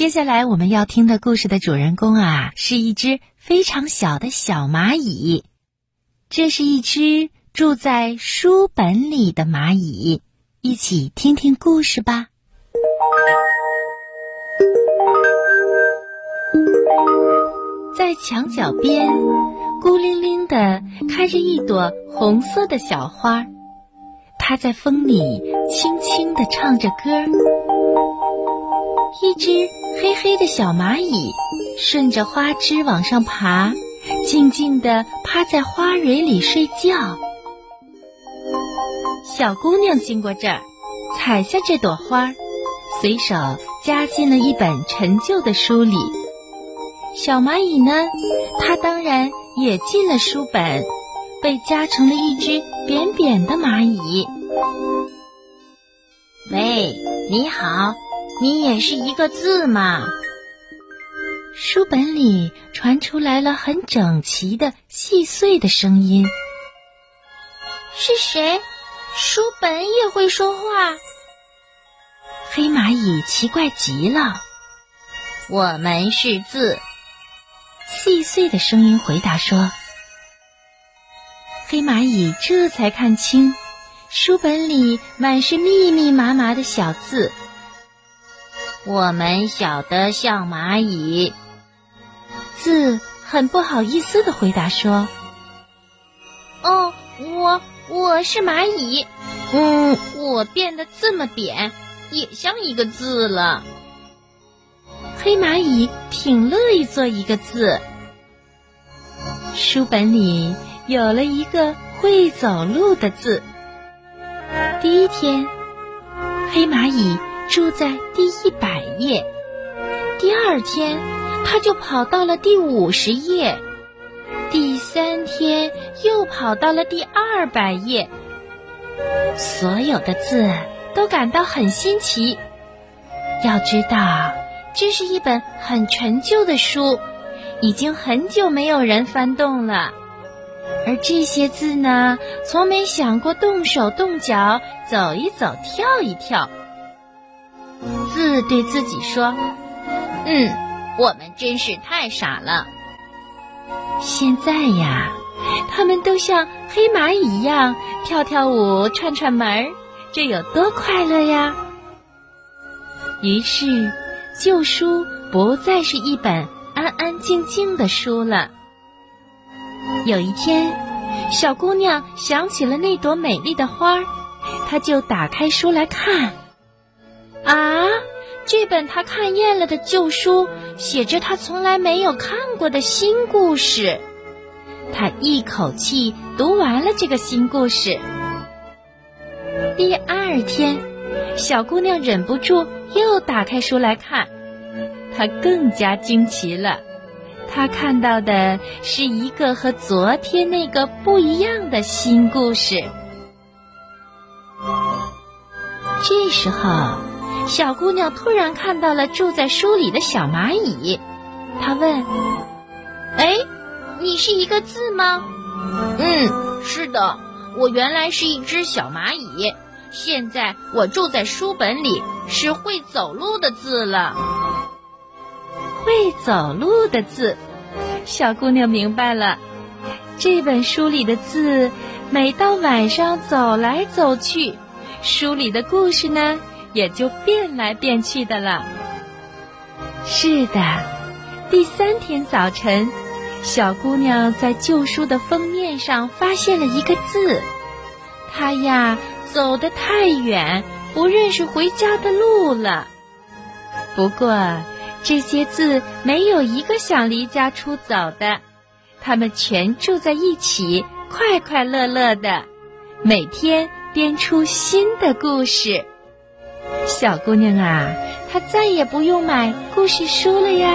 接下来我们要听的故事的主人公啊，是一只非常小的小蚂蚁。这是一只住在书本里的蚂蚁，一起听听故事吧。在墙角边，孤零零的开着一朵红色的小花，它在风里轻轻的唱着歌。一只黑黑的小蚂蚁顺着花枝往上爬，静静地趴在花蕊里睡觉。小姑娘经过这儿，采下这朵花，随手夹进了一本陈旧的书里。小蚂蚁呢，它当然也进了书本，被夹成了一只扁扁的蚂蚁。喂，你好。你也是一个字嘛？书本里传出来了很整齐的细碎的声音。是谁？书本也会说话？黑蚂蚁奇怪极了。我们是字。细碎的声音回答说。黑蚂蚁这才看清，书本里满是密密麻麻的小字。我们小的像蚂蚁，字很不好意思的回答说：“哦，我我是蚂蚁，嗯，我变得这么扁，也像一个字了。”黑蚂蚁挺乐意做一个字。书本里有了一个会走路的字。第一天，黑蚂蚁。住在第一百页，第二天他就跑到了第五十页，第三天又跑到了第二百页。所有的字都感到很新奇。要知道，这是一本很陈旧的书，已经很久没有人翻动了。而这些字呢，从没想过动手动脚，走一走，跳一跳。自对自己说：“嗯，我们真是太傻了。现在呀，他们都像黑蚂蚁一样跳跳舞、串串门，这有多快乐呀！”于是，旧书不再是一本安安静静的书了。有一天，小姑娘想起了那朵美丽的花，她就打开书来看。啊！这本他看厌了的旧书，写着他从来没有看过的新故事。他一口气读完了这个新故事。第二天，小姑娘忍不住又打开书来看，她更加惊奇了。她看到的是一个和昨天那个不一样的新故事。这时候。小姑娘突然看到了住在书里的小蚂蚁，她问：“哎，你是一个字吗？”“嗯，是的，我原来是一只小蚂蚁，现在我住在书本里，是会走路的字了。”会走路的字，小姑娘明白了，这本书里的字，每到晚上走来走去，书里的故事呢？也就变来变去的了。是的，第三天早晨，小姑娘在旧书的封面上发现了一个字。她呀，走得太远，不认识回家的路了。不过，这些字没有一个想离家出走的，他们全住在一起，快快乐乐的，每天编出新的故事。小姑娘啊，她再也不用买故事书了呀。